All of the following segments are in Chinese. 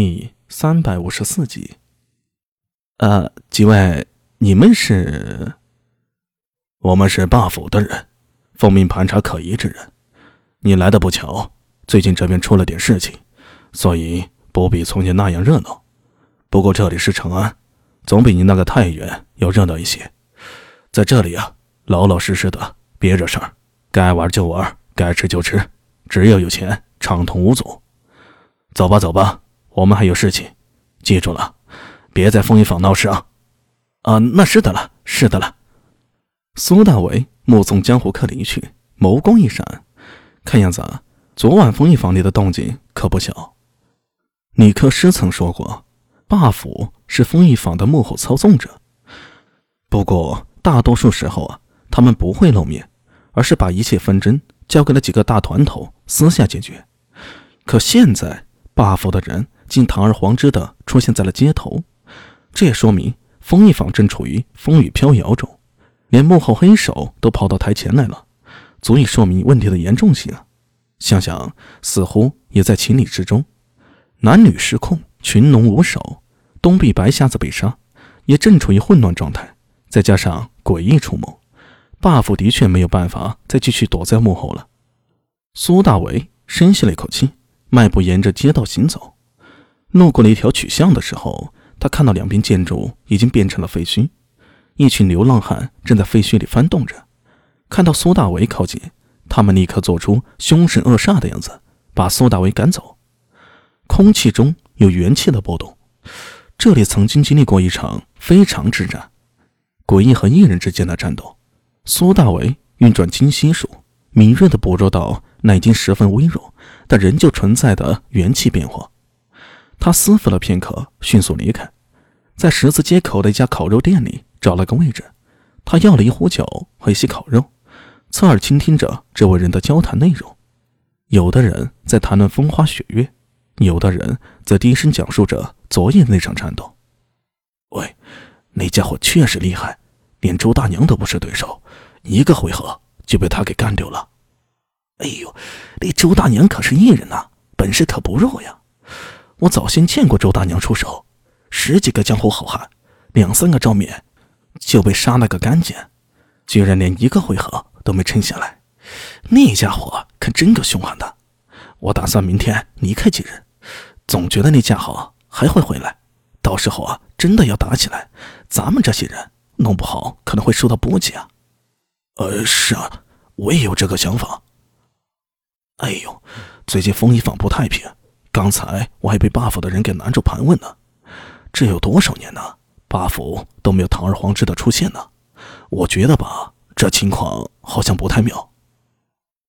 第三百五十四集。呃，几位，你们是？我们是霸府的人，奉命盘查可疑之人。你来的不巧，最近这边出了点事情，所以不比从前那样热闹。不过这里是长安，总比你那个太原要热闹一些。在这里啊，老老实实的，别惹事儿，该玩就玩，该吃就吃，只要有钱，畅通无阻。走吧，走吧，我们还有事情，记住了，别在丰益坊闹事啊！啊，那是的了，是的了。苏大伟目送江湖客离去，眸光一闪，看样子，昨晚丰益坊里的动静可不小。尼克师曾说过，霸府是丰益坊的幕后操纵者，不过大多数时候啊，他们不会露面，而是把一切纷争交给了几个大团头私下解决。可现在，霸府的人竟堂而皇之的出现在了街头，这也说明风一坊正处于风雨飘摇中，连幕后黑手都跑到台前来了，足以说明问题的严重性啊！想想，似乎也在情理之中。男女失控，群龙无首，东壁白瞎子被杀，也正处于混乱状态，再加上诡异出没，霸府的确没有办法再继续躲在幕后了。苏大为深吸了一口气。迈步沿着街道行走，路过了一条曲巷的时候，他看到两边建筑已经变成了废墟，一群流浪汉正在废墟里翻动着。看到苏大为靠近，他们立刻做出凶神恶煞的样子，把苏大为赶走。空气中有元气的波动，这里曾经经历过一场非常之战，诡异和异人之间的战斗。苏大为运转金星术，敏锐地捕捉到那已经十分微弱。但仍旧存在的元气变化。他思忖了片刻，迅速离开，在十字街口的一家烤肉店里找了个位置。他要了一壶酒和一些烤肉，侧耳倾听着这位人的交谈内容。有的人在谈论风花雪月，有的人则低声讲述着昨夜那场战斗。喂，那家伙确实厉害，连周大娘都不是对手，一个回合就被他给干掉了。哎呦，那周大娘可是艺人呐，本事可不弱呀！我早先见过周大娘出手，十几个江湖好汉，两三个照面就被杀了个干净，居然连一个回合都没撑下来。那家伙可真够凶悍的。我打算明天离开几日，总觉得那家伙还会回来。到时候啊，真的要打起来，咱们这些人弄不好可能会受到波及啊。呃，是啊，我也有这个想法。哎呦，最近丰衣坊不太平，刚才我还被霸府的人给拦住盘问呢。这有多少年呢？霸府都没有堂而皇之的出现呢。我觉得吧，这情况好像不太妙。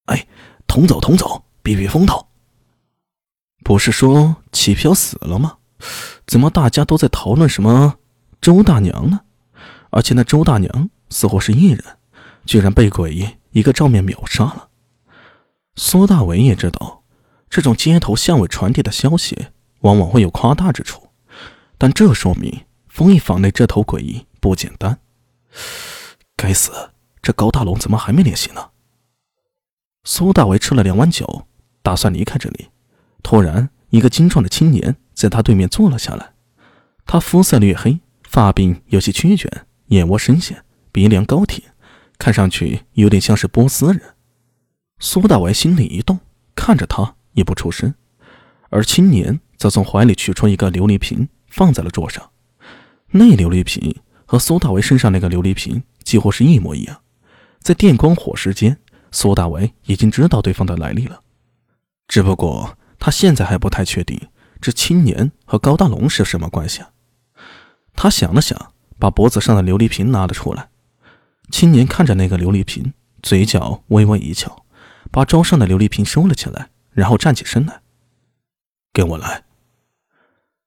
哎，同走同走，避避风头。不是说齐飘死了吗？怎么大家都在讨论什么周大娘呢？而且那周大娘似乎是艺人，居然被鬼一个照面秒杀了。苏大伟也知道，这种街头巷尾传递的消息往往会有夸大之处，但这说明丰益坊内这头诡异不简单。该死，这高大龙怎么还没联系呢？苏大伟吃了两碗酒，打算离开这里。突然，一个精壮的青年在他对面坐了下来。他肤色略黑，发鬓有些曲卷，眼窝深陷，鼻梁高挺，看上去有点像是波斯人。苏大为心里一动，看着他也不出声，而青年则从怀里取出一个琉璃瓶，放在了桌上。那琉璃瓶和苏大为身上那个琉璃瓶几乎是一模一样，在电光火石间，苏大为已经知道对方的来历了。只不过他现在还不太确定这青年和高大龙是什么关系啊。他想了想，把脖子上的琉璃瓶拿了出来。青年看着那个琉璃瓶，嘴角微微一翘。把桌上的琉璃瓶收了起来，然后站起身来，跟我来。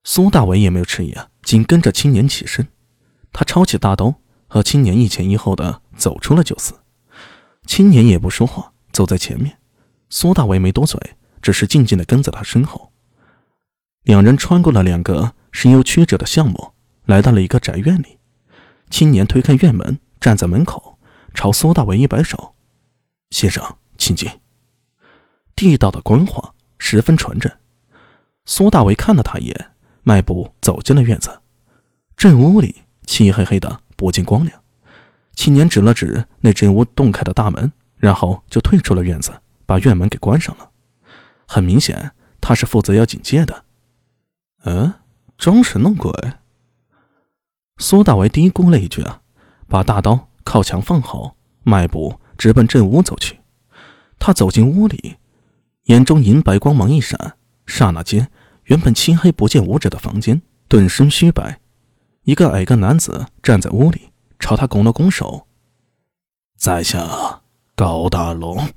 苏大伟也没有迟疑啊，紧跟着青年起身。他抄起大刀，和青年一前一后的走出了酒肆。青年也不说话，走在前面。苏大伟没多嘴，只是静静的跟在他身后。两人穿过了两个深幽曲折的巷陌，来到了一个宅院里。青年推开院门，站在门口，朝苏大伟一摆手：“先生。”请进。地道的官话十分纯正。苏大为看了他一眼，迈步走进了院子。正屋里漆黑黑的，不见光亮。青年指了指那正屋洞开的大门，然后就退出了院子，把院门给关上了。很明显，他是负责要警戒的。嗯，装神弄鬼。苏大为嘀咕了一句啊，把大刀靠墙放好，迈步直奔正屋走去。他走进屋里，眼中银白光芒一闪，刹那间，原本漆黑不见五指的房间顿生虚白。一个矮个男子站在屋里，朝他拱了拱手：“在下高大龙。”